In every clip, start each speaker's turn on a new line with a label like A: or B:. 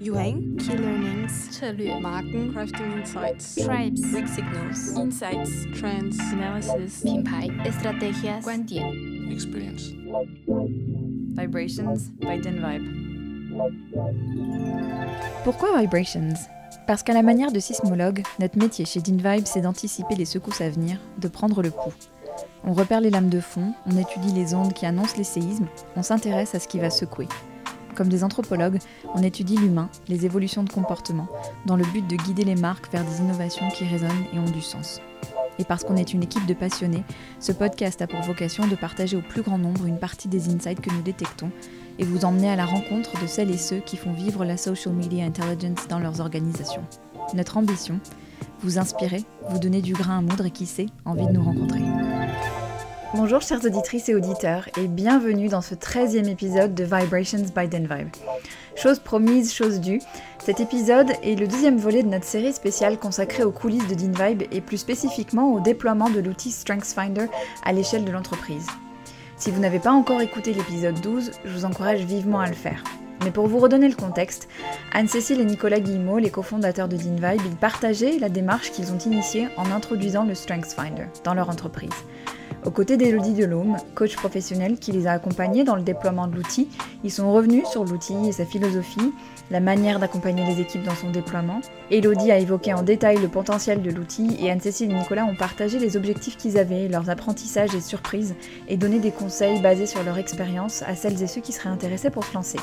A: Yuheng, Key Learnings, 策略 Marken, Crafting Insights,
B: Tribes,
A: Weak Signals, Insights, Trends,
B: Analysis,
C: 品牌
B: Estrategias,
C: 观点
D: experience.
B: Vibrations by Denvibe.
E: Pourquoi Vibrations Parce qu'à la manière de sismologue, notre métier chez DinVibe, c'est d'anticiper les secousses à venir, de prendre le pouls. On repère les lames de fond, on étudie les ondes qui annoncent les séismes, on s'intéresse à ce qui va secouer. Comme des anthropologues, on étudie l'humain, les évolutions de comportement, dans le but de guider les marques vers des innovations qui résonnent et ont du sens. Et parce qu'on est une équipe de passionnés, ce podcast a pour vocation de partager au plus grand nombre une partie des insights que nous détectons et vous emmener à la rencontre de celles et ceux qui font vivre la social media intelligence dans leurs organisations. Notre ambition Vous inspirer, vous donner du grain à moudre et qui sait, envie de nous rencontrer. Bonjour chères auditrices et auditeurs et bienvenue dans ce 13e épisode de Vibrations by DenVibe. Chose promise, chose due, cet épisode est le deuxième volet de notre série spéciale consacrée aux coulisses de DinVibe et plus spécifiquement au déploiement de l'outil StrengthsFinder à l'échelle de l'entreprise. Si vous n'avez pas encore écouté l'épisode 12, je vous encourage vivement à le faire. Mais pour vous redonner le contexte, Anne-Cécile et Nicolas Guillemot, les cofondateurs de DinVibe, ils partageaient la démarche qu'ils ont initiée en introduisant le StrengthsFinder dans leur entreprise. Aux côtés d'Elodie Delhomme, coach professionnel qui les a accompagnés dans le déploiement de l'outil, ils sont revenus sur l'outil et sa philosophie, la manière d'accompagner les équipes dans son déploiement. Elodie a évoqué en détail le potentiel de l'outil et Anne-Cécile et Nicolas ont partagé les objectifs qu'ils avaient, leurs apprentissages et surprises, et donné des conseils basés sur leur expérience à celles et ceux qui seraient intéressés pour se lancer.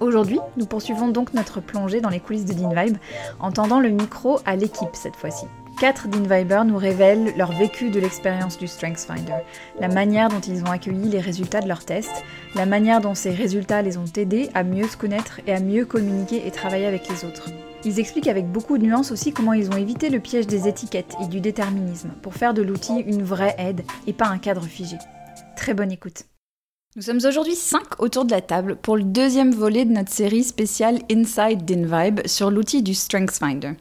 E: Aujourd'hui, nous poursuivons donc notre plongée dans les coulisses de DinVibe en tendant le micro à l'équipe cette fois-ci. Quatre DinVibers nous révèlent leur vécu de l'expérience du StrengthsFinder, la manière dont ils ont accueilli les résultats de leurs tests, la manière dont ces résultats les ont aidés à mieux se connaître et à mieux communiquer et travailler avec les autres. Ils expliquent avec beaucoup de nuances aussi comment ils ont évité le piège des étiquettes et du déterminisme pour faire de l'outil une vraie aide et pas un cadre figé. Très bonne écoute. Nous sommes aujourd'hui 5 autour de la table pour le deuxième volet de notre série spéciale Inside DinVibe sur l'outil du StrengthsFinder.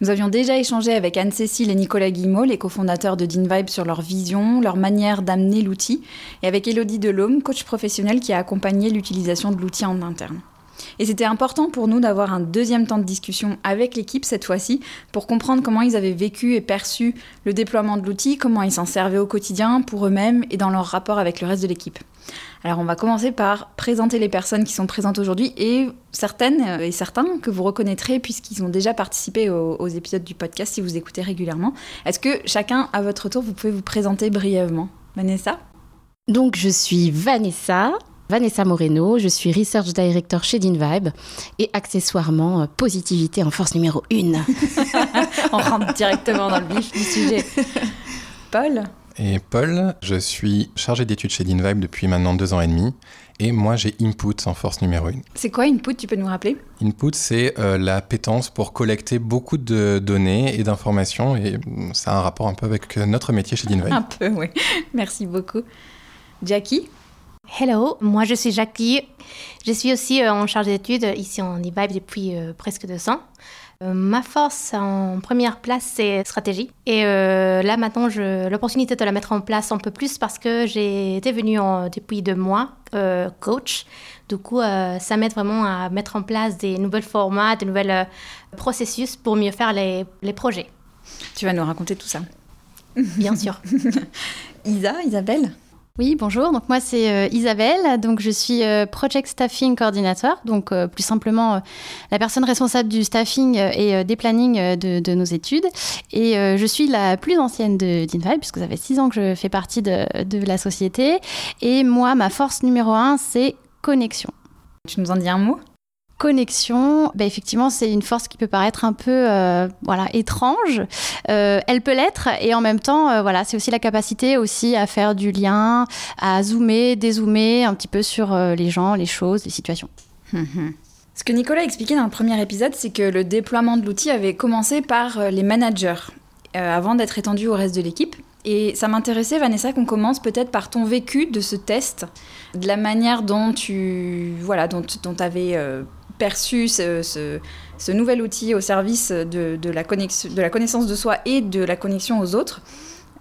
E: Nous avions déjà échangé avec Anne-Cécile et Nicolas Guillemot, les cofondateurs de DinVibe, sur leur vision, leur manière d'amener l'outil, et avec Elodie Delhomme, coach professionnel qui a accompagné l'utilisation de l'outil en interne. Et c'était important pour nous d'avoir un deuxième temps de discussion avec l'équipe cette fois-ci pour comprendre comment ils avaient vécu et perçu le déploiement de l'outil, comment ils s'en servaient au quotidien pour eux-mêmes et dans leur rapport avec le reste de l'équipe. Alors on va commencer par présenter les personnes qui sont présentes aujourd'hui et certaines et certains que vous reconnaîtrez puisqu'ils ont déjà participé aux, aux, épisodes du podcast si vous écoutez régulièrement. Est-ce que chacun à votre tour vous pouvez vous présenter brièvement? Vanessa?
C: Donc je suis Vanessa. Vanessa Moreno, je suis Research Director chez DinVibe et accessoirement positivité en force numéro 1.
E: On rentre directement dans le vif du sujet. Paul
D: Et Paul, je suis chargé d'études chez DinVibe depuis maintenant deux ans et demi. Et moi, j'ai Input en force numéro 1.
E: C'est quoi Input Tu peux nous rappeler?
D: Input, c'est euh, la pétence pour collecter beaucoup de données et d'informations. Et ça a un rapport un peu avec notre métier chez DinVibe.
E: Un peu, oui. Merci beaucoup. Jackie?
F: Hello, moi je suis Jackie. Je suis aussi euh, en charge d'études ici en DinVibe depuis euh, presque deux ans. Euh, ma force en première place, c'est stratégie. Et euh, là, maintenant, j'ai l'opportunité de la mettre en place un peu plus parce que j'ai été venue en, depuis deux mois euh, coach. Du coup, ça m'aide vraiment à mettre en place des nouveaux formats, des nouveaux processus pour mieux faire les, les projets.
E: Tu vas nous raconter tout ça.
F: Bien sûr.
E: Isa, Isabelle
B: oui, bonjour. Donc moi c'est euh, Isabelle. Donc je suis euh, project staffing coordinateur. Donc euh, plus simplement la personne responsable du staffing et des plannings de, nos études. Et je suis la plus ancienne de puisque ça fait six ans que je fais partie de, de la société. Et moi ma force numéro un c'est connexion.
E: Tu nous en dis un mot?
B: Connexion, bah effectivement, c'est une force qui peut paraître un peu euh, voilà, étrange. Euh, elle peut l'être et en même temps, euh, voilà, c'est aussi la capacité aussi à faire du lien, à zoomer, dézoomer un petit peu sur les gens, les choses, les situations.
E: Ce que Nicolas a expliqué dans le premier épisode, c'est que le déploiement de l'outil avait commencé par les managers avant d'être étendu au reste de l'équipe. Et ça m'intéressait, Vanessa, qu'on commence peut-être par ton vécu de ce test, de la manière dont tu voilà, dont, dont avais perçu ce, nouvel outil au service de, de, la connexion, de la connaissance de soi et de la connexion aux autres.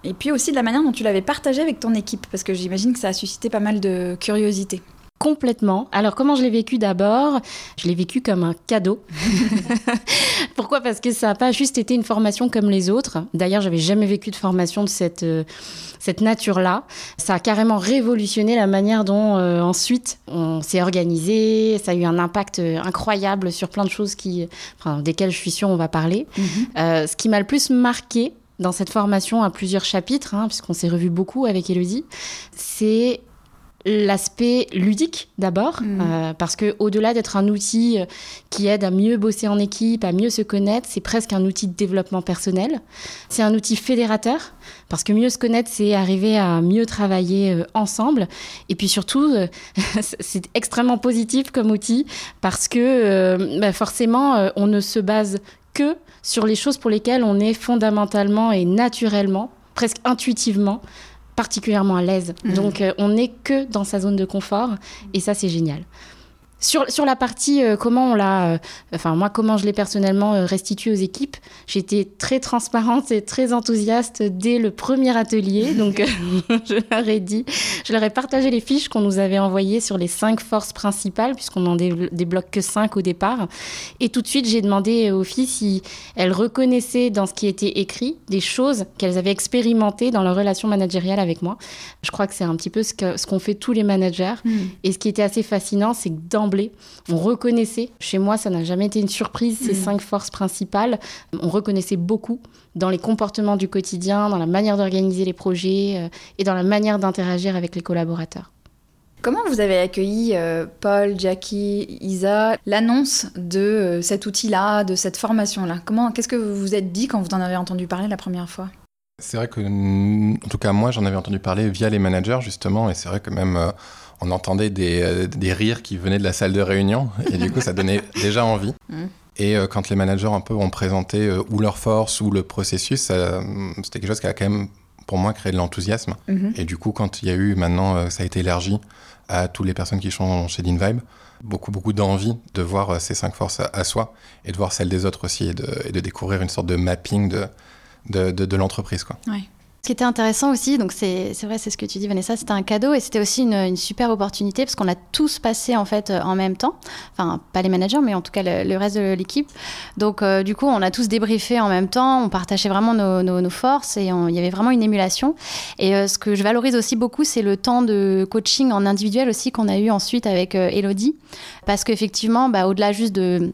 E: et puis aussi de la manière dont tu l'avais partagé avec ton équipe, parce que j'imagine que ça a suscité pas mal de curiosité.
C: Complètement. Alors comment je l'ai vécu d'abord? Je l'ai vécu comme un cadeau. Pourquoi? Parce que ça n'a pas juste été une formation comme les autres. D'ailleurs, j'avais jamais vécu de formation de cette, euh, cette nature-là. Ça a carrément révolutionné la manière dont euh, ensuite on s'est organisé. Ça a eu un impact euh, incroyable sur plein de choses qui, enfin, desquelles je suis sûre on va parler. ce qui m'a le plus marqué dans cette formation à plusieurs chapitres, hein, puisqu'on s'est revu beaucoup avec Elodie, c'est l'aspect ludique d'abord, mm. euh, parce que au-delà d'être un outil euh, qui aide à mieux bosser en équipe, à mieux se connaître, c'est presque un outil de développement personnel. C'est un outil fédérateur, parce que mieux se connaître, c'est arriver à mieux travailler euh, ensemble. Et puis surtout, c'est extrêmement positif comme outil, parce que bah, forcément, on ne se base que sur les choses pour lesquelles on est fondamentalement et naturellement, presque intuitivement, particulièrement à l'aise. Mmh. Donc euh, on n'est que dans sa zone de confort et ça c'est génial. Sur, sur la partie euh, comment on l'a, euh, enfin moi comment je l'ai personnellement euh, restitué aux équipes, j'étais très transparente et très enthousiaste dès le premier atelier. Donc je leur ai dit, je leur ai partagé les fiches qu'on nous avait envoyées sur les cinq forces principales, puisqu'on n'en débloque que cinq au départ. Et tout de suite j'ai demandé aux filles si elles reconnaissaient dans ce qui était écrit des choses qu'elles avaient expérimentées dans leur relation managériale avec moi. Je crois que c'est un petit peu ce qu'ont ce fait tous les managers. Mmh. Et ce qui était assez fascinant, c'est que dans on reconnaissait, chez moi ça n'a jamais été une surprise, ces mm. cinq forces principales, on reconnaissait beaucoup dans les comportements du quotidien, dans la manière d'organiser les projets euh, et dans la manière d'interagir avec les collaborateurs.
E: Comment vous avez accueilli euh, Paul, Jackie, Isa, l'annonce de euh, cet outil-là, de cette formation-là? Comment, qu'est-ce que vous vous êtes dit quand vous en avez entendu parler la première fois?
D: C'est vrai que, en tout cas moi, j'en avais entendu parler via les managers justement, et c'est vrai que même on entendait euh, des, rires qui venaient de la salle de réunion et du coup ça donnait déjà envie. Mm. Et euh, quand les managers un peu ont présenté euh, ou leur force ou le processus, c'était quelque chose qui a quand même pour moi créé de l'enthousiasme. Mm-hmm. Et du coup quand il y a eu maintenant, ça a été élargi à toutes les personnes qui sont chez DinVibe, beaucoup beaucoup d'envie de voir ces cinq forces à, soi et de voir celles des autres aussi et de, découvrir une sorte de mapping de, de, de, l'entreprise. Quoi.
B: Qui était intéressant aussi, donc c'est vrai, c'est ce que tu dis Vanessa, c'était un cadeau et c'était aussi une, super opportunité parce qu'on a tous passé en fait en même temps, enfin pas les managers mais en tout cas le, reste de l'équipe. Donc euh, du coup on a tous débriefé en même temps, on partageait vraiment nos, forces et il y avait vraiment une émulation. Et euh, ce que je valorise aussi beaucoup c'est le temps de coaching en individuel aussi qu'on a eu ensuite avec euh, Elodie parce qu'effectivement bah, au-delà juste de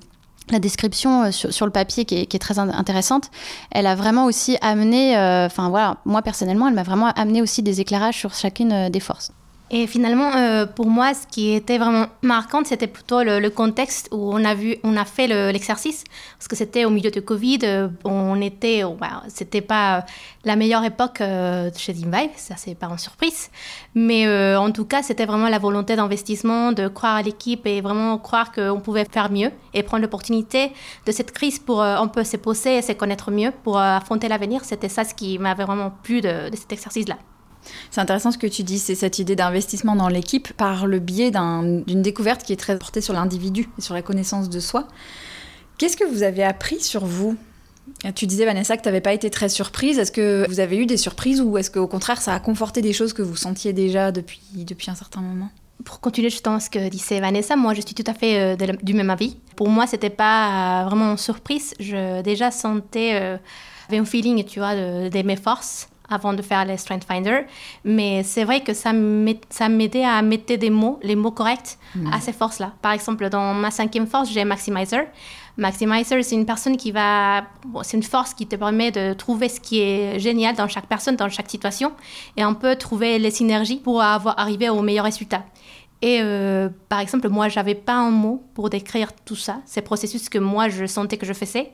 B: la description euh, sur, le papier qui est, très intéressante, elle a vraiment aussi amené, euh, enfin voilà, moi personnellement, elle m'a vraiment amené aussi des éclairages sur chacune euh, des forces.
F: Et finalement, euh, pour moi, ce qui était vraiment marquant, c'était plutôt le, contexte où on a vu, on a fait l'exercice, parce que c'était au milieu de Covid, euh, on était, c'était pas la meilleure époque euh, chez Vive, ça c'est pas en surprise, mais en tout cas, c'était vraiment la volonté d'investissement, de croire à l'équipe et vraiment croire qu'on pouvait faire mieux et prendre l'opportunité de cette crise pour un peu se poser et se connaître mieux pour affronter l'avenir. C'était ça ce qui m'avait vraiment plu de cet exercice-là.
E: C'est intéressant ce que tu dis, c'est cette idée d'investissement dans l'équipe par le biais d'une découverte qui est très portée sur l'individu et sur la connaissance de soi. Qu'est-ce que vous avez appris sur vous? Tu disais, Vanessa, que tu n'avais pas été très surprise. Est-ce que vous avez eu des surprises ou est-ce qu'au contraire, ça a conforté des choses que vous sentiez déjà depuis, depuis un certain moment?
F: Pour continuer justement ce que disait Vanessa, moi je suis tout à fait euh, du même avis. Pour moi, c'était pas vraiment une surprise. Je déjà sentais, euh, un feeling, tu vois, de mes forces avant de faire les Strength Finder. Mais c'est vrai que ça m'aidait à mettre des mots, les mots corrects hmm. à ces forces-là. Par exemple, dans ma cinquième force, j'ai Maximizer. Maximizer, c'est une personne qui va. c'est une force qui te permet de trouver ce qui est génial dans chaque personne, dans chaque situation, et on peut trouver les synergies pour avoir, arriver au meilleur résultat. Et euh, par exemple, moi, j'avais pas un mot pour décrire tout ça, ces processus que moi, je sentais que je faisais.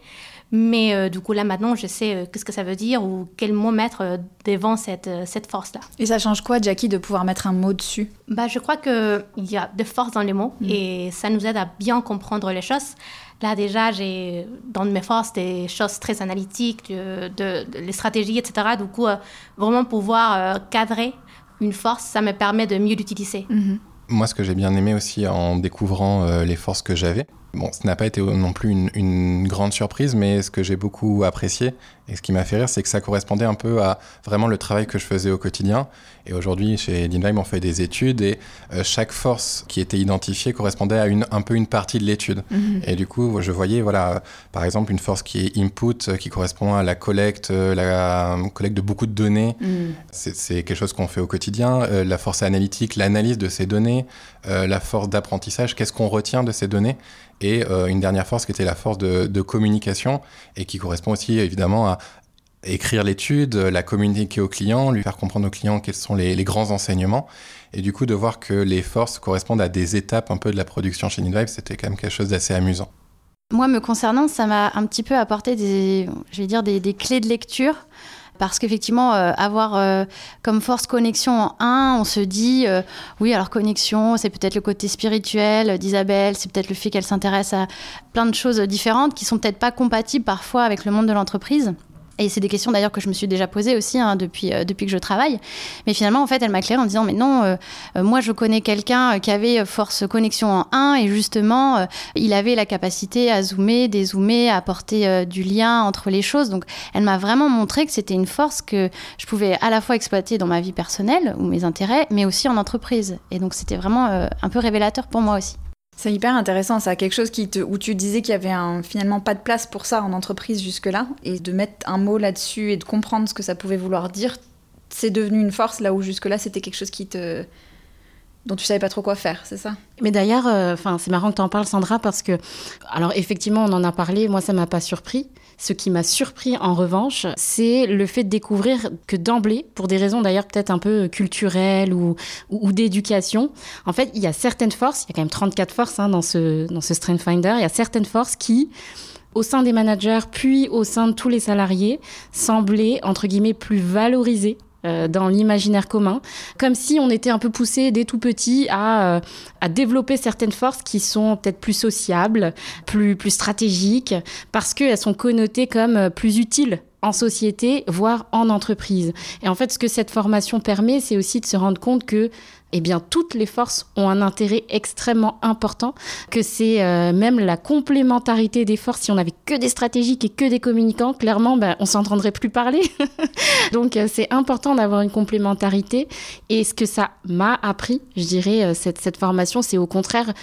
F: Mais euh, du coup, là, maintenant, je sais euh, qu'est-ce que ça veut dire ou quel mot mettre euh, devant cette, cette force-là.
E: Et ça change quoi, Jackie, de pouvoir mettre un mot dessus?
F: Bah, Je crois qu'il y a de force dans les mots mm. et ça nous aide à bien comprendre les choses. Là, déjà, j'ai dans mes forces des choses très analytiques, de, les stratégies, etc. Du coup, vraiment pouvoir cadrer une force, ça me permet de mieux l'utiliser.
D: Mm-hmm. Moi, ce que j'ai bien aimé aussi en découvrant les forces que j'avais, Bon, ce n'a pas été non plus une, grande surprise, mais ce que j'ai beaucoup apprécié, Et ce qui m'a fait rire, c'est que ça correspondait un peu à vraiment le travail que je faisais au quotidien. Et aujourd'hui, chez Dinvime, on fait des études et euh, chaque force qui était identifiée correspondait à une, un peu une partie de l'étude. Mhm. Et du coup, je voyais, voilà, par exemple, une force qui est input, euh, qui correspond à la collecte, euh, la collecte de beaucoup de données. Mhm. C'est quelque chose qu'on fait au quotidien. la force analytique, l'analyse de ces données, la force d'apprentissage, qu'est-ce qu'on retient de ces données? Et une dernière force qui était la force de, de, communication et qui correspond aussi évidemment à, écrire l'étude, la communiquer au client, lui faire comprendre au client quels sont les, grands enseignements. Et du coup, de voir que les forces correspondent à des étapes un peu de la production chez Invive, c'était quand même quelque chose d'assez amusant.
B: Moi, me concernant, ça m'a un petit peu apporté des, je vais dire, des, clés de lecture. Parce qu'effectivement, euh, avoir euh, comme force connexion en un, on se dit, euh, oui, alors connexion, c'est peut-être le côté spirituel d'Isabelle, c'est peut-être le fait qu'elle s'intéresse à plein de choses différentes qui sont peut-être pas compatibles parfois avec le monde de l'entreprise. Et c'est des questions d'ailleurs que je me suis déjà posées aussi hein, depuis, euh, depuis que je travaille. Mais finalement, en fait, elle m'a clairé en disant, mais non, euh, euh, moi je connais quelqu'un qui avait force connexion en 1 et justement, il avait la capacité à zoomer, dézoomer, à apporter du lien entre les choses. Donc, elle m'a vraiment montré que c'était une force que je pouvais à la fois exploiter dans ma vie personnelle ou mes intérêts, mais aussi en entreprise. Et donc, c'était vraiment un peu révélateur pour moi aussi.
E: C'est hyper intéressant, ça. Quelque chose qui te, où tu disais qu'il y avait un, finalement pas de place pour ça en entreprise jusque-là. Et de mettre un mot là-dessus et de comprendre ce que ça pouvait vouloir dire, c'est devenu une force là où jusque-là c'était quelque chose qui te dont tu savais pas trop quoi faire, c'est ça?
C: Mais d'ailleurs, euh, c'est marrant que tu en parles, Sandra, parce que, alors effectivement, on en a parlé. Moi, ça m'a pas surpris. Ce qui m'a surpris en revanche, c'est le fait de découvrir que d'emblée, pour des raisons d'ailleurs peut-être un peu culturelles ou, ou, d'éducation, en fait, il y a certaines forces, il y a quand même 34 forces hein, dans, ce, dans ce Strength Finder, il y a certaines forces qui au sein des managers, puis au sein de tous les salariés, semblaient, entre guillemets, plus valorisées dans l'imaginaire commun, comme si on était un peu poussé dès tout petit à, euh, à développer certaines forces qui sont peut-être plus sociables, plus, plus stratégiques, parce qu'elles sont connotées comme euh, plus utiles en société, voire en entreprise. Et en fait, ce que cette formation permet, c'est aussi de se rendre compte que eh bien, toutes les forces ont un intérêt extrêmement important, que c'est euh, même la complémentarité des forces. Si on n'avait que des stratégiques et que des communicants, clairement, ben, on s'entendrait plus parler. Donc, euh, c'est important d'avoir une complémentarité. Et ce que ça m'a appris, je dirais, euh, cette, cette formation, c'est au contraire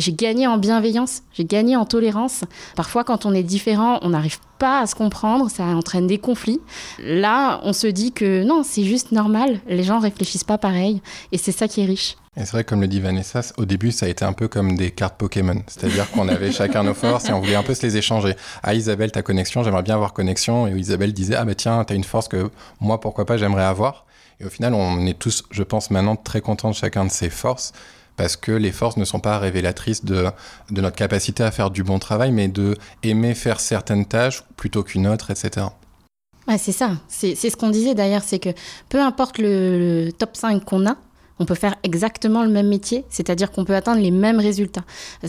C: j'ai gagné en bienveillance, j'ai gagné en tolérance. Parfois, quand on est différent, on n'arrive pas à se comprendre, ça entraîne des conflits. Là, on se dit que non, c'est juste normal, les gens réfléchissent pas pareil, et c'est ça qui est riche.
D: Et c'est vrai, comme le dit Vanessa, au début, ça a été un peu comme des cartes Pokémon. C'est-à-dire qu'on avait chacun nos forces et on voulait un peu se les échanger. Ah, Isabelle, ta connexion, j'aimerais bien avoir connexion. Et Isabelle disait, ah, bah tiens, t'as une force que moi, pourquoi pas, j'aimerais avoir. Et au final, on est tous, je pense, maintenant très contents de chacun de ses forces parce que les forces ne sont pas révélatrices de, notre capacité à faire du bon travail, mais de aimer faire certaines tâches plutôt qu'une autre, etc.
C: c'est ça. C'est ce qu'on disait d'ailleurs, c'est que peu importe le top 5 qu'on a, on peut faire exactement le même métier, c'est-à-dire qu'on peut atteindre les mêmes résultats.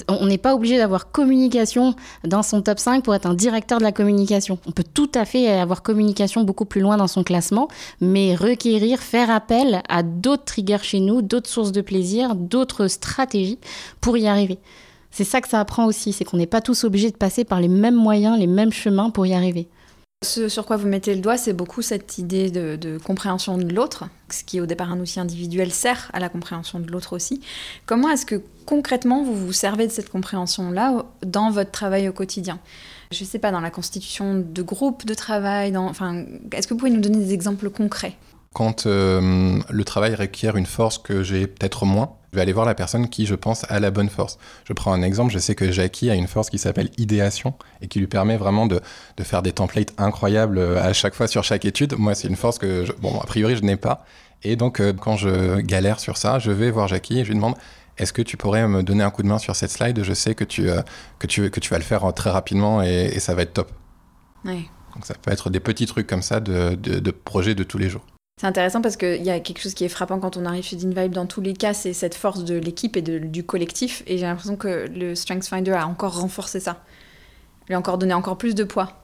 C: On n'est pas obligé d'avoir communication dans son top 5 pour être un directeur de la communication. On peut tout à fait avoir communication beaucoup plus loin dans son classement, mais requérir, faire appel à d'autres triggers chez nous, d'autres sources de plaisir, d'autres stratégies pour y arriver. C'est ça que ça apprend aussi, c'est qu'on n'est pas tous obligés de passer par les mêmes moyens, les mêmes chemins pour y arriver.
E: Ce sur quoi vous mettez le doigt, c'est beaucoup cette idée de, compréhension de l'autre, ce qui au départ un outil individuel sert à la compréhension de l'autre aussi. Comment est-ce que concrètement vous vous servez de cette compréhension-là dans votre travail au quotidien? Je ne sais pas, dans la constitution de groupes de travail, enfin, est-ce que vous pouvez nous donner des exemples concrets?
D: Quand euh, le travail requiert une force que j'ai peut-être moins, je vais aller voir la personne qui, je pense, a la bonne force. Je prends un exemple, je sais que Jackie a une force qui s'appelle idéation et qui lui permet vraiment de, de, faire des templates incroyables euh, à chaque fois sur chaque étude. Moi, c'est une force que, je, bon, a priori, je n'ai pas. Et donc, euh, quand je galère sur ça, je vais voir Jackie et je lui demande est-ce que tu pourrais me donner un coup de main sur cette slide? Je sais que tu, euh, que tu, que tu vas le faire très rapidement et, ça va être top.
E: Oui.
D: Donc, ça peut être des petits trucs comme ça de, de, de projets de tous les jours.
E: C'est intéressant parce qu'il y a quelque chose qui est frappant quand on arrive chez DinVibe dans tous les cas, c'est cette force de l'équipe et du collectif. Et j'ai l'impression que le Strengths Finder a encore renforcé ça. Lui a encore donné encore plus de poids.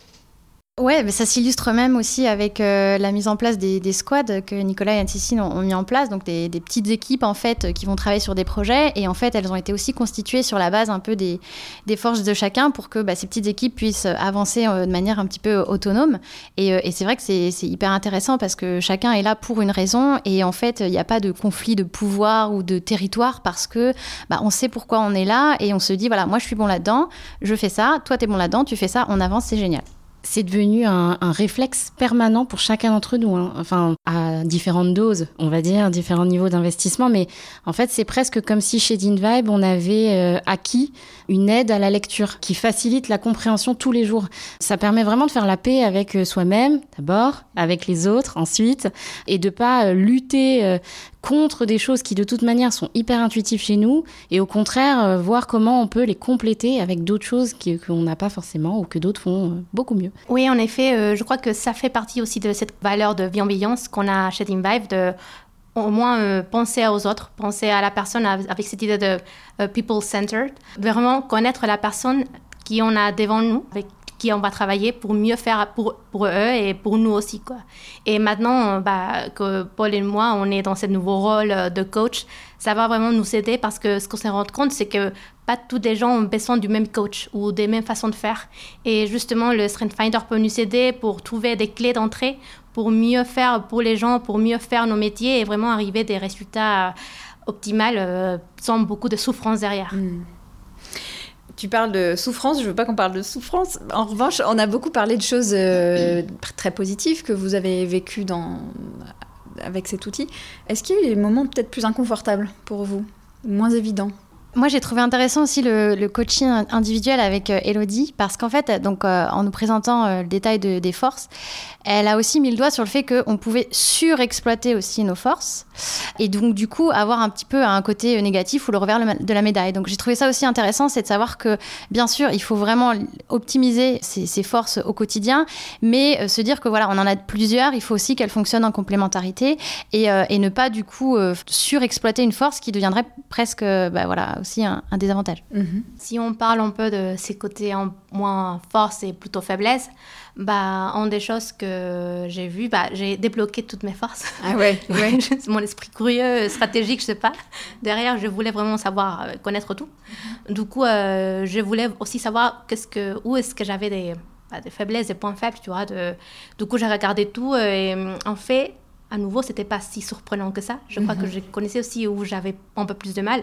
B: Ouais, mais ça s'illustre même aussi avec euh, la mise en place des, des squads que Nicolas et Anne-Cécile ont, ont, mis en place, donc des, des, petites équipes en fait qui vont travailler sur des projets. Et en fait elles ont été aussi constituées sur la base un peu des, des forces de chacun pour que bah, ces petites équipes puissent avancer euh, de manière un petit peu autonome. Et, euh, et c'est vrai que c'est hyper intéressant parce que chacun est là pour une raison. Et en fait il n'y a pas de conflit de pouvoir ou de territoire parce que bah, on sait pourquoi on est là. Et on se dit voilà moi je suis bon là-dedans, je fais ça, toi t'es bon là-dedans, tu fais ça, on avance, c'est génial
C: c'est devenu un, réflexe permanent pour chacun d'entre nous, hein. enfin à différentes doses, on va dire, différents niveaux d'investissement, mais en fait c'est presque comme si chez DinVibe on avait euh, acquis une aide à la lecture qui facilite la compréhension tous les jours. Ça permet vraiment de faire la paix avec euh, soi-même d'abord, avec les autres ensuite, et de pas euh, lutter contre des choses qui de toute manière sont hyper intuitives chez nous et au contraire euh, voir comment on peut les compléter avec d'autres choses qu'on n'a pas forcément ou que d'autres font euh, beaucoup mieux.
F: Oui, en effet, euh, je crois que ça fait partie aussi de cette valeur de bienveillance qu'on a chez Teamvive, de au moins penser aux autres, penser à la personne avec cette idée de people-centered, vraiment connaître la personne qui on a devant nous, qui on va travailler pour mieux faire pour, pour eux et pour nous aussi. Quoi. Et maintenant bah, que Paul et moi, on est dans ce nouveau rôle de coach, ça va vraiment nous aider parce que ce qu'on s'est rendu compte, c'est que pas tous les gens ont besoin du même coach ou des mêmes façons de faire. Et justement, le Strength Finder peut nous aider pour trouver des clés d'entrée pour mieux faire pour les gens, pour mieux faire nos métiers et vraiment arriver à des résultats optimaux euh, sans beaucoup de souffrance derrière.
E: Mm. Tu parles de souffrance, je veux pas qu'on parle de souffrance. En revanche, on a beaucoup parlé de choses euh, très positives que vous avez vécues avec cet outil. Est-ce qu'il y a eu des moments peut-être plus inconfortables pour vous, moins évidents?
B: Moi, j'ai trouvé intéressant aussi le, coaching individuel avec euh, Elodie, parce qu'en fait, donc, euh, en nous présentant euh, le détail de, des forces, elle a aussi mis le doigt sur le fait qu'on pouvait surexploiter aussi nos forces, et donc du coup avoir un petit peu un côté négatif ou le revers de la médaille. Donc j'ai trouvé ça aussi intéressant, c'est de savoir que, bien sûr, il faut vraiment optimiser ses, forces au quotidien, mais se dire que voilà, on en a plusieurs, il faut aussi qu'elles fonctionnent en complémentarité, et, ne pas du coup surexploiter une force qui deviendrait presque, bah, voilà, aussi un, un désavantage.
F: Mm -hmm. Si on parle un peu de ces côtés en moins force et plutôt faiblesse, bah, en des choses que j'ai vues, bah, j'ai débloqué toutes mes forces.
E: Ah ouais, ouais.
F: Mon esprit curieux, stratégique, je sais pas. Derrière, je voulais vraiment savoir, euh, connaître tout. Du coup, euh, je voulais aussi savoir qu'est-ce que, où est-ce que j'avais des, bah, des faiblesses, des points faibles, tu vois. De... Du coup, j'ai regardé tout et en fait, à nouveau, c'était pas si surprenant que ça. Je crois mm -hmm. que je connaissais aussi où j'avais un peu plus de mal.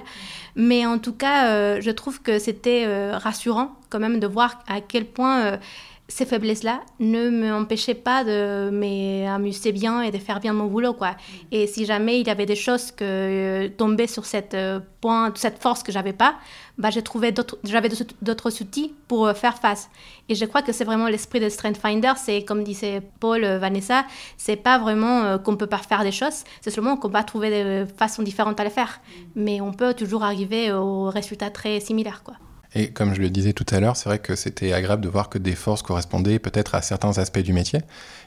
F: Mais en tout cas, euh, je trouve que c'était euh, rassurant quand même de voir à quel point euh, ces faiblesses-là ne m'empêchaient pas de m'amuser bien et de faire bien mon boulot. Quoi. Et si jamais il y avait des choses que euh, tombaient sur cette, euh, point, cette force que j'avais pas, bah, j'avais d'autres outils pour euh, faire face. Et je crois que c'est vraiment l'esprit de Strength Finder. C'est comme disait Paul, Vanessa, c'est pas vraiment qu'on peut pas faire des choses, c'est seulement qu'on va trouver des façons différentes à les faire. Mais on peut toujours arriver au résultat très similaire. Quoi.
D: Et comme je le disais tout à l'heure, c'est vrai que c'était agréable de voir que des forces correspondaient peut-être à certains aspects du métier.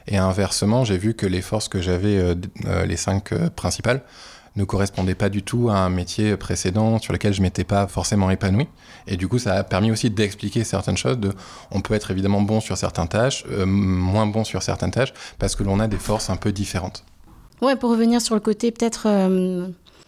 D: Et inversement, j'ai vu que les forces que j'avais, euh, euh, les cinq euh, principales, ne correspondaient pas du tout à un métier précédent sur lequel je m'étais pas forcément épanoui. Et du coup, ça a permis aussi d'expliquer certaines choses. On peut être évidemment bon sur certaines tâches, moins bon sur certaines tâches, parce que l'on a des forces un peu différentes.
C: Ouais, pour revenir sur le côté peut-être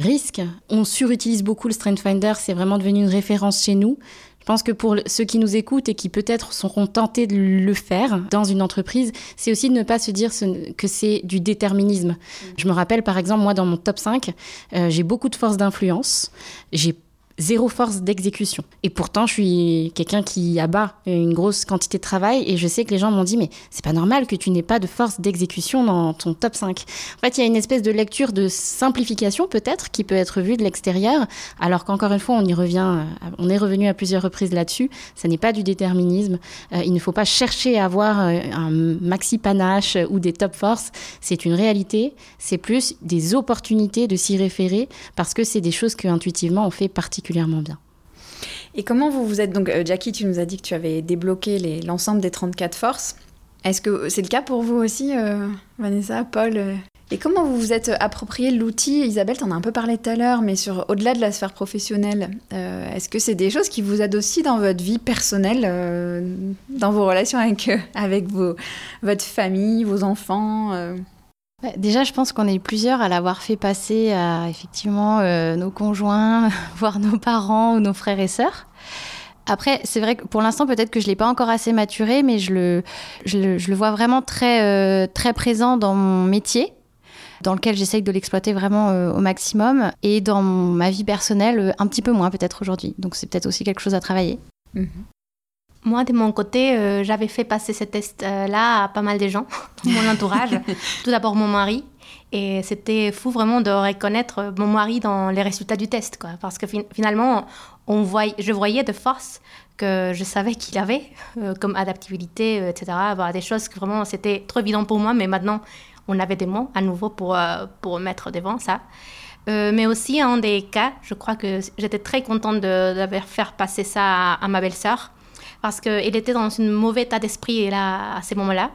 C: risque, on surutilise beaucoup le Strength Finder, c'est vraiment devenu une référence chez nous. Je pense que pour ceux qui nous écoutent et qui peut-être seront tentés de le faire dans une entreprise, c'est aussi de ne pas se dire que c'est du déterminisme. Je me rappelle par exemple, moi dans mon top 5, euh, j'ai beaucoup de force d'influence, j'ai zéro force d'exécution. Et pourtant, je suis quelqu'un qui abat une grosse quantité de travail et je sais que les gens m'ont dit mais c'est pas normal que tu n'aies pas de force d'exécution dans ton top 5. En fait, il y a une espèce de lecture de simplification peut-être qui peut être vue de l'extérieur, alors qu'encore une fois, on y revient, on est revenu à plusieurs reprises là-dessus, ça n'est pas du déterminisme. Euh, il ne faut pas chercher à avoir euh, un maxi panache ou des top forces, c'est une réalité, c'est plus des opportunités de s'y référer parce que c'est des choses que intuitivement on fait particulièrement bien.
E: Et comment vous vous êtes donc euh, Jackie, tu nous as dit que tu avais débloqué l'ensemble des 34 forces. Est-ce que c'est le cas pour vous aussi, euh, Vanessa, Paul euh, Et comment vous vous êtes approprié l'outil? Isabelle, t'en as un peu parlé tout à l'heure, mais au-delà de la sphère professionnelle, est-ce que c'est des choses qui vous aident aussi dans votre vie personnelle, dans vos relations avec, avec votre famille, vos enfants
B: Déjà, je pense qu'on est plusieurs à l'avoir fait passer à effectivement nos conjoints, voire nos parents ou nos frères et sœurs. Après, c'est vrai que pour l'instant, peut-être que je ne l'ai pas encore assez maturé, mais je le, je le, vois vraiment très, très présent dans mon métier dans lequel j'essaye de l'exploiter vraiment euh, au maximum. Et dans ma vie personnelle, euh, un petit peu moins peut-être aujourd'hui. Donc c'est peut-être aussi quelque chose à travailler. Mhm.
F: Moi, de mon côté, euh, j'avais fait passer ce test-là à pas mal de gens, mon entourage. Tout d'abord mon mari. Et c'était fou vraiment de reconnaître mon mari dans les résultats du test. Quoi. Parce que finalement, on je voyais de force que je savais qu'il avait, comme adaptabilité, etc. des choses que vraiment, c'était trop évident pour moi, mais maintenant, on avait des mots à nouveau pour, euh, pour mettre devant ça. Euh, mais aussi, en des cas, je crois que j'étais très contente d'avoir fait passer ça à, ma belle-sœur parce qu'elle était dans un mauvais état d'esprit là, à ce moment-là.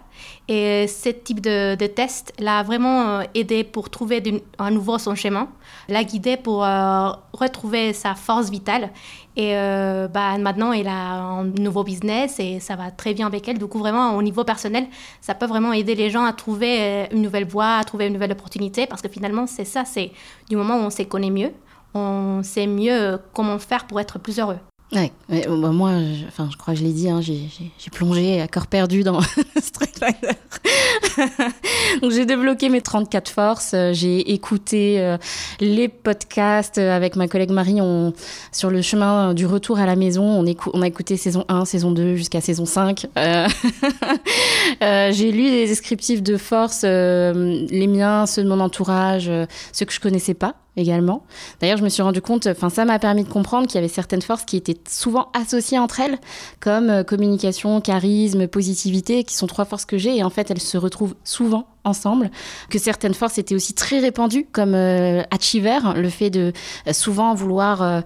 F: Et ce type de, de test l'a vraiment euh, aidé pour trouver à nouveau son chemin, l'a guidé pour retrouver sa force vitale et euh, bah, maintenant, elle a un nouveau business et ça va très bien avec elle. Du coup, vraiment, au niveau personnel, ça peut vraiment aider les gens à trouver euh, une nouvelle voie, à trouver une nouvelle opportunité. Parce que finalement, c'est ça, c'est du moment où on se connaît mieux, on sait mieux comment faire pour être plus heureux.
C: Ouais, bah, moi, je, enfin, je crois que je l'ai dit, hein, j'ai plongé à corps perdu dans Street Fighter. Donc j'ai débloqué mes 34 forces, euh, j'ai écouté euh, les podcasts euh, avec ma collègue Marie on, sur le chemin du retour à la maison. On, on a écouté saison 1, saison 2 jusqu'à saison 5. j'ai lu les descriptifs de force, les miens, ceux de mon entourage, ceux que je connaissais pas également. D'ailleurs, je me suis rendu compte, enfin, ça m'a permis de comprendre qu'il y avait certaines forces qui étaient souvent associées entre elles, comme euh, communication, charisme, positivité, qui sont trois forces que j'ai, et en fait, elles se retrouvent souvent ensemble. Que certaines forces étaient aussi très répandues, comme euh, achiever, le fait de euh, souvent vouloir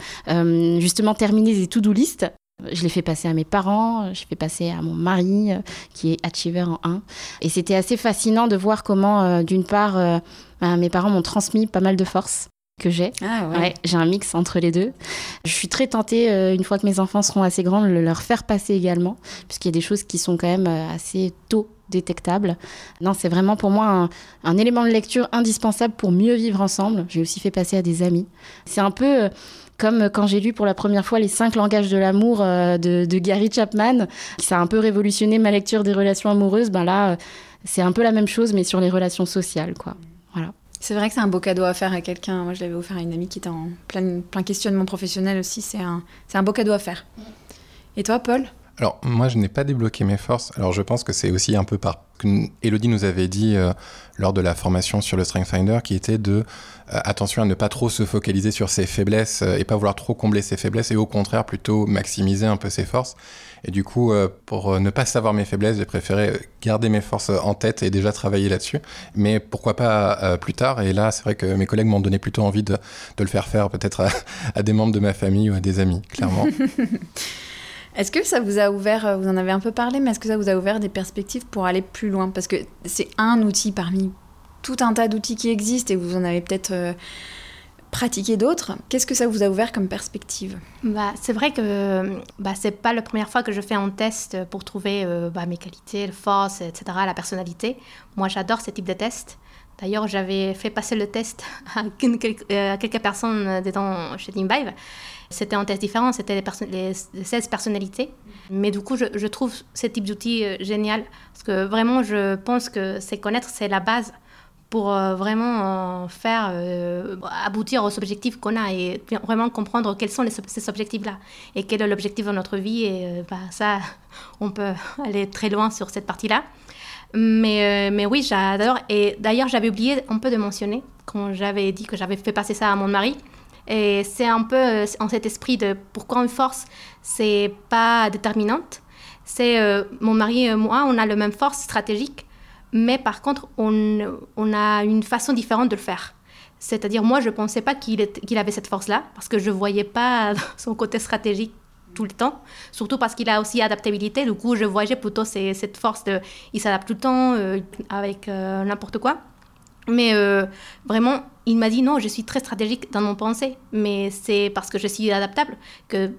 C: justement terminer des to-do list. Je l'ai fait passer à mes parents, je l'ai fait passer à mon mari, qui est achiever en 1. Et c'était assez fascinant de voir comment, d'une part, ben, mes parents m'ont transmis pas mal de forces que j'ai. Ah ouais. j'ai un mix entre les deux. Je suis très tentée, euh, une fois que mes enfants seront assez grands, de leur faire passer également, puisqu'il y a des choses qui sont quand même euh, assez tôt détectables. Non, c'est vraiment pour moi un, élément de lecture indispensable pour mieux vivre ensemble. J'ai aussi fait passer à des amis. C'est un peu... Euh, comme quand j'ai lu pour la première fois les cinq langages de l'amour de, de, Gary Chapman, ça a un peu révolutionné ma lecture des relations amoureuses. Ben là, c'est un peu la même chose, mais sur les relations sociales, quoi.
E: C'est vrai que c'est un beau cadeau à faire à quelqu'un. Moi, je l'avais offert à une amie qui était en plein, plein questionnement professionnel aussi. C'est un, un beau cadeau à faire. Et toi, Paul?
D: Alors, moi, je n'ai pas débloqué mes forces. Alors, je pense que c'est aussi un peu par Elodie nous avait dit euh, lors de la formation sur le Strength Finder, qui était de euh, attention à ne pas trop se focaliser sur ses faiblesses euh, et pas vouloir trop combler ses faiblesses, et au contraire plutôt maximiser un peu ses forces. Et du coup, pour ne pas savoir mes faiblesses, j'ai préféré garder mes forces en tête et déjà travailler là-dessus. Mais pourquoi pas plus tard Et là, c'est vrai que mes collègues m'ont donné plutôt envie de, de le faire faire peut-être à des membres de ma famille ou à des amis, clairement.
E: Est-ce que ça vous a ouvert, euh, vous en avez un peu parlé, mais est-ce que ça vous a ouvert des perspectives pour aller plus loin? Parce que c'est un outil parmi tout un tas d'outils qui existent et vous en avez peut-être euh, pratiqué d'autres. Qu'est-ce que ça vous a ouvert comme perspective?
F: Bah, C'est vrai que bah, c'est pas la première fois que je fais un test pour trouver euh, bah, mes qualités, les forces, etc., la personnalité. Moi, j'adore ce type de test. D'ailleurs, j'avais fait passer le test à quelques, personnes dedans chez Teamvive. C'était un test différent, c'était les, 16 personnalités. Mais du coup, je, trouve ce type d'outil euh, génial parce que vraiment, je pense que c'est connaître, c'est la base pour euh, vraiment faire euh, aboutir aux objectifs qu'on a et vraiment comprendre quels sont ces objectifs-là et quel est l'objectif de notre vie. Et bah, ça, on peut aller très loin sur cette partie-là. Mais, mais oui, j'adore. Et d'ailleurs, j'avais oublié un peu de mentionner quand j'avais dit que j'avais fait passer ça à mon mari. Et c'est un peu euh, en cet esprit de pourquoi une force, c'est pas déterminante. C'est euh, mon mari et moi, on a la même force stratégique, mais par contre, on, a une façon différente de le faire. C'est-à-dire, moi, je ne pensais pas qu'il avait cette force-là, parce que je ne voyais pas son côté stratégique tout le temps, surtout parce qu'il a aussi adaptabilité. Du coup, je voyais plutôt cette force de. Il s'adapte tout le temps euh, avec n'importe quoi. Mais vraiment, il m'a dit non, je suis très stratégique dans mon pensée, mais c'est parce que je suis adaptable que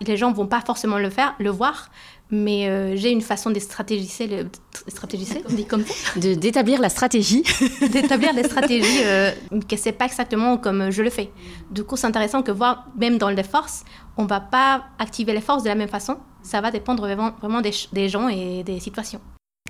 F: les gens vont pas forcément le faire, le voir, mais euh, j'ai une façon de stratégiser, le, stratégiser on dit comme
C: ça de, D'établir la stratégie.
F: d'établir les stratégies, euh, que c'est pas exactement comme je le fais. Du coup, c'est intéressant que voir, même dans les forces, on va pas activer les forces de la même façon. Ça va dépendre vraiment, vraiment des, des gens et des situations.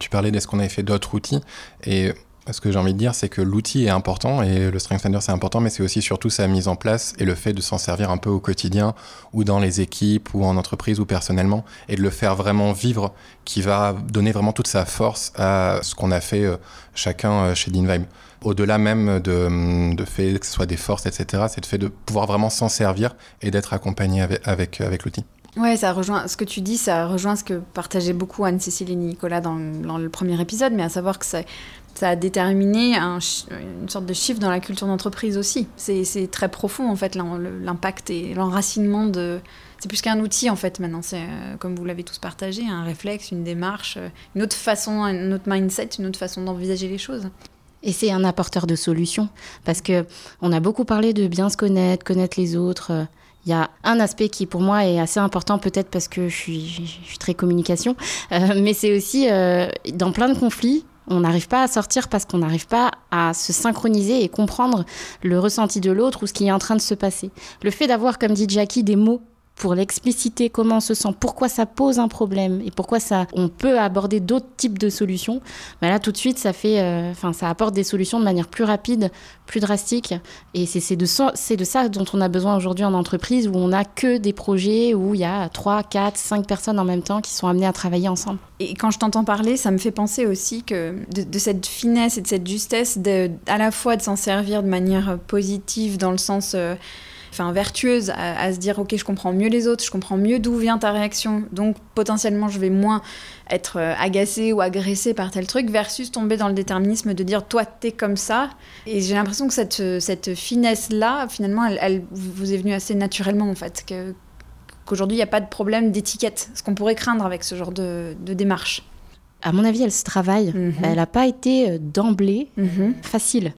D: Tu parlais de ce qu'on avait fait d'autres outils, et ce que j'ai envie de dire, c'est que l'outil est important et le Strength Finder c'est important, mais c'est aussi surtout sa mise en place et le fait de s'en servir un peu au quotidien ou dans les équipes ou en entreprise ou personnellement et de le faire vraiment vivre qui va donner vraiment toute sa force à ce qu'on a fait euh, chacun euh, chez DinVibe. Au-delà même de, de, fait que ce soit des forces, etc., c'est le fait de pouvoir vraiment s'en servir et d'être accompagné avec, avec, avec l'outil.
E: Ouais, ça rejoint ce que tu dis, ça rejoint ce que partageaient beaucoup Anne-Cécile et Nicolas dans, dans, le premier épisode, mais à savoir que ça, ça a déterminé une sorte de chiffre dans la culture d'entreprise aussi. C'est très profond en fait l'impact et l'enracinement de. C'est plus qu'un outil en fait maintenant. C'est euh, comme vous l'avez tous partagé, un réflexe, une démarche, euh, une autre façon, un autre mindset, une autre façon d'envisager les choses.
C: Et c'est un apporteur de solutions parce que on a beaucoup parlé de bien se connaître, connaître les autres. Il y a un aspect qui pour moi est assez important peut-être parce que je suis, très communication, euh, mais c'est aussi dans plein de conflits, on n'arrive pas à sortir parce qu'on n'arrive pas à se synchroniser et comprendre le ressenti de l'autre ou ce qui est en train de se passer. Le fait d'avoir, comme dit Jackie, des mots pour l'expliciter, comment on se sent, pourquoi ça pose un problème et pourquoi ça, on peut aborder d'autres types de solutions, ben là tout de suite ça fait, euh, enfin ça apporte des solutions de manière plus rapide, plus drastique. Et c'est de, ça, dont on a besoin aujourd'hui en entreprise où on n'a que des projets où il y a 3, 4, 5 personnes en même temps qui sont amenées à travailler ensemble.
E: Et quand je t'entends parler, ça me fait penser aussi que de, cette finesse et de cette justesse, à la fois de s'en servir de manière positive dans le sens... Euh, enfin vertueuse à, se dire ok je comprends mieux les autres, je comprends mieux d'où vient ta réaction, donc potentiellement je vais moins être euh, agacée ou agressée par tel truc versus tomber dans le déterminisme de dire toi t'es comme ça. Et j'ai l'impression que cette, cette finesse là finalement elle, vous est venue assez naturellement en fait qu'aujourd'hui il n'y a pas de problème d'étiquette, ce qu'on pourrait craindre avec ce genre de démarche
C: à mon avis, elle se travaille. Mhm. Elle n'a pas été euh, d'emblée mhm. facile.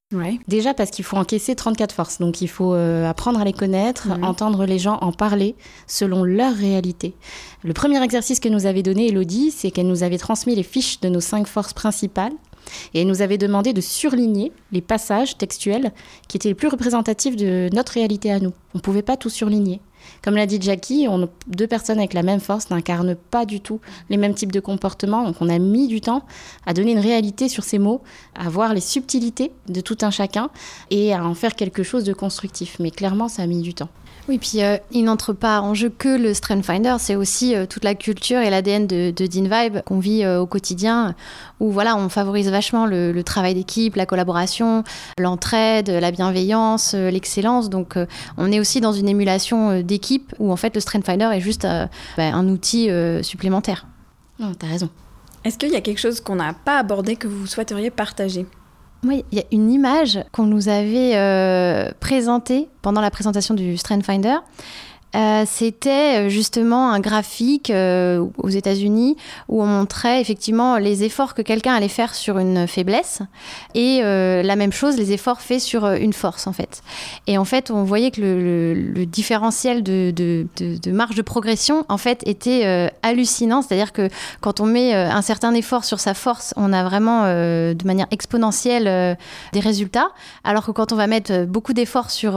C: Déjà parce qu'il faut encaisser 34 forces. Donc il faut euh, apprendre à les connaître, mhm. entendre les gens en parler selon leur réalité. Le premier exercice que nous avait donné Elodie, c'est qu'elle nous avait transmis les fiches de nos cinq forces principales. Et elle nous avait demandé de surligner les passages textuels qui étaient les plus représentatifs de notre réalité à nous. On ne pouvait pas tout surligner. Comme l'a dit Jackie, deux personnes avec la même force n'incarnent pas du tout les mêmes types de comportements. Donc on a mis du temps à donner une réalité sur ces mots, à voir les subtilités de tout un chacun et à en faire quelque chose de constructif. Mais clairement, ça a mis du temps.
B: Oui, puis euh, il n'entre pas en jeu que le Strength Finder, c'est aussi euh, toute la culture et l'ADN de, de Dean Vibe qu'on vit euh, au quotidien, où voilà, on favorise vachement le, travail d'équipe, la collaboration, l'entraide, la bienveillance, l'excellence. Donc on est aussi dans une émulation d'équipe où en fait le Strength Finder est juste bah, un outil supplémentaire.
C: Non, t'as raison.
E: Est-ce qu'il y a quelque chose qu'on n'a pas abordé que vous souhaiteriez partager?
B: Oui, il y a une image qu'on nous avait euh, présentée pendant la présentation du Strand Finder. Euh, c'était euh, justement un graphique euh, aux États-Unis où on montrait effectivement les efforts que quelqu'un allait faire sur une faiblesse et la même chose, les efforts faits sur une force en fait. Et en fait, on voyait que le, différentiel de, de, de, marge de progression en fait était hallucinant. C'est-à-dire que quand on met un certain effort sur sa force, on a vraiment de manière exponentielle des résultats, alors que quand on va mettre beaucoup d'efforts sur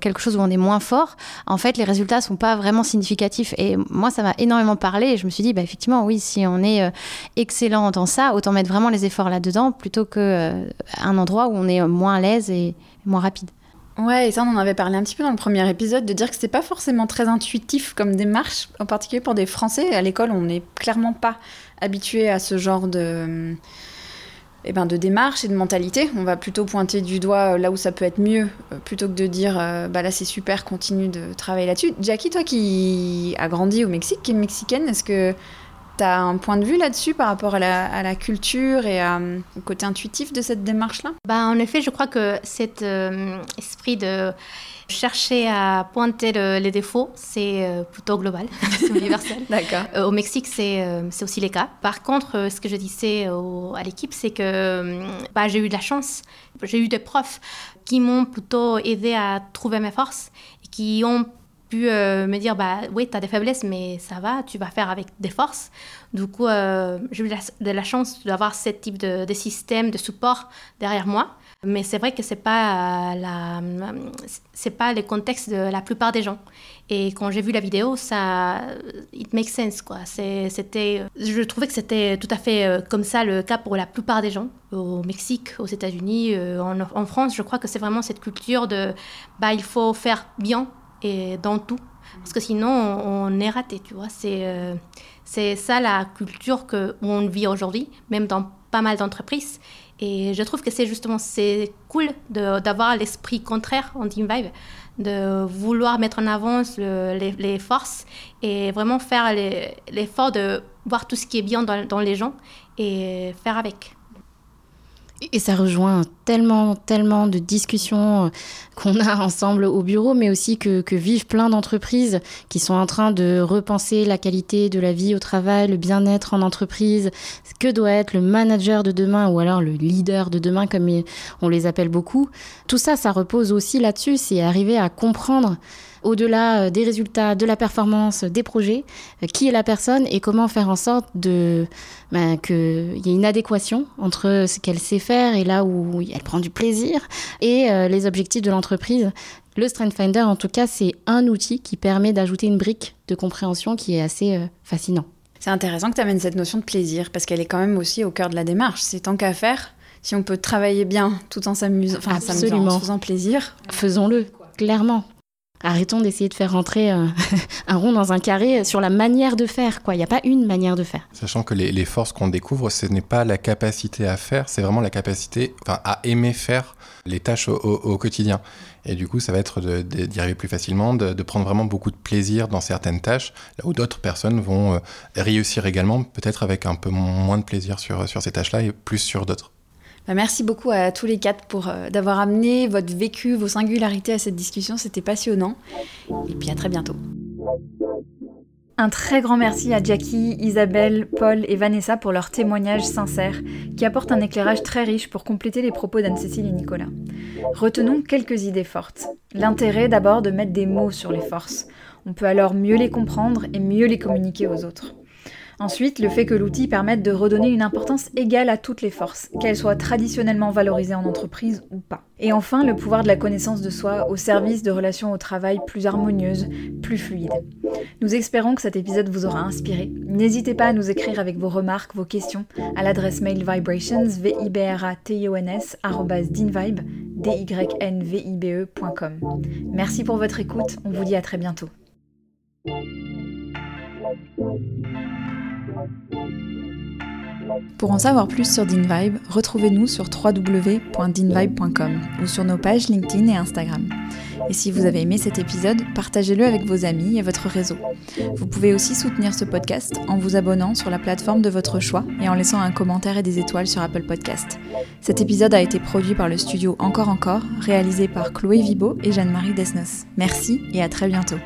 B: quelque chose où on est moins fort, en fait, les résultats sont pas vraiment significatifs. Et moi, ça m'a énormément parlé. Et je me suis dit, bah, effectivement, oui, si on est euh, excellent dans ça, autant mettre vraiment les efforts là-dedans plutôt qu'un euh, un endroit où on est moins à l'aise et moins rapide.
E: Ouais, et ça, on en avait parlé un petit peu dans le premier épisode, de dire que c'était pas forcément très intuitif comme démarche, en particulier pour des Français. À l'école, on n'est clairement pas habitué à ce genre de eh ben, de démarche et de mentalité. On va plutôt pointer du doigt euh, là où ça peut être mieux, euh, plutôt que de dire euh, bah là c'est super, continue de travailler là-dessus. Jackie, toi qui as grandi au Mexique, qui est mexicaine, est-ce que Tu as un point de vue là-dessus par rapport à la, culture et au côté intuitif de cette démarche-là?
F: Bah, En effet, je crois que cet esprit de Chercher à pointer les défauts, c'est euh, plutôt global, c'est universel.
E: D'accord.
F: Euh, au Mexique, euh, c'est aussi les cas. Par contre, ce que je disais à l'équipe, c'est que bah, j'ai eu de la chance. J'ai eu des profs qui m'ont plutôt aidé à trouver mes forces et qui ont pu me dire bah oui tu as des faiblesses mais ça va tu vas faire avec des forces du coup j'ai eu de la, chance d'avoir ce type de, de, système de support derrière moi mais c'est vrai que c'est pas la, c'est pas le contexte de la plupart des gens. Et quand j'ai vu la vidéo, ça, it makes sense quoi. C'était, je trouvais que c'était tout à fait euh, comme ça le cas pour la plupart des gens au Mexique, aux États-Unis, euh, en, en, France. Je crois que c'est vraiment cette culture de, bah il faut faire bien et dans tout, parce que sinon on, est raté, tu vois. C'est euh, c'est ça la culture que on vit aujourd'hui, même dans pas mal d'entreprises. Et je trouve que c'est justement cool d'avoir l'esprit contraire en Team Vibe, de vouloir mettre en avant les, les, forces et vraiment faire l'effort de voir tout ce qui est bien dans, dans les gens et faire avec.
C: Et ça rejoint tellement, tellement de discussions euh, qu'on a ensemble au bureau, mais aussi que, vivent plein d'entreprises qui sont en train de repenser la qualité de la vie au travail, le bien-être en entreprise, que doit être le manager de demain ou alors le leader de demain, comme on les appelle beaucoup. Tout ça, ça repose aussi là-dessus, c'est arriver à comprendre au-delà euh, des résultats, de la performance, des projets, euh, qui est la personne et comment faire en sorte de ben, qu'il y ait une adéquation entre ce qu'elle sait faire et là où elle prend du plaisir et euh, les objectifs de l'entreprise. Le Strength Finder, en tout cas, c'est un outil qui permet d'ajouter une brique de compréhension qui est assez fascinant.
E: C'est intéressant que tu amènes cette notion de plaisir parce qu'elle est quand même aussi au cœur de la démarche. C'est tant qu'à faire, si on peut travailler bien tout en s'amusant, enfin, en se faisant plaisir.
C: Faisons-le, clairement. Arrêtons d'essayer de faire rentrer euh, un, rond dans un carré sur la manière de faire. Il n'y a pas une manière de faire.
D: Sachant que les, forces qu'on découvre, ce n'est pas la capacité à faire, c'est vraiment la capacité à aimer faire les tâches au, quotidien. Et du coup, ça va être d'y arriver plus facilement, de, prendre vraiment beaucoup de plaisir dans certaines tâches, là où d'autres personnes vont euh, réussir également, peut-être avec un peu moins de plaisir sur, sur ces tâches-là et plus sur d'autres.
E: Bah, merci beaucoup à tous les quatre pour euh, d'avoir amené votre vécu, vos singularités à cette discussion. C'était passionnant. Et puis à très bientôt. Un très grand merci à Jackie, Isabelle, Paul et Vanessa pour leurs témoignages sincères qui apportent un éclairage très riche pour compléter les propos d'Anne-Cécile et Nicolas. Retenons quelques idées fortes. L'intérêt d'abord de mettre des mots sur les forces. On peut alors mieux les comprendre et mieux les communiquer aux autres. Ensuite, le fait que l'outil permette de redonner une importance égale à toutes les forces, qu'elles soient traditionnellement valorisées en entreprise ou pas. Et enfin, le pouvoir de la connaissance de soi au service de relations au travail plus harmonieuses, plus fluides. Nous espérons que cet épisode vous aura inspiré. N'hésitez pas à nous écrire avec vos remarques, vos questions à l'adresse mail vibrations, v i b r a t o n s dinvibe, d y n v i b e.com. Merci pour votre écoute, on vous dit à très bientôt. Pour en savoir plus sur DinVibe, retrouvez-nous sur www.dinvibe.com ou sur nos pages LinkedIn et Instagram. Et si vous avez aimé cet épisode, partagez-le avec vos amis et votre réseau. Vous pouvez aussi soutenir ce podcast en vous abonnant sur la plateforme de votre choix et en laissant un commentaire et des étoiles sur Apple Podcast. Cet épisode a été produit par le studio Encore Encore, réalisé par Chloé Vibo et Jeanne-Marie Desnos. Merci et à très bientôt.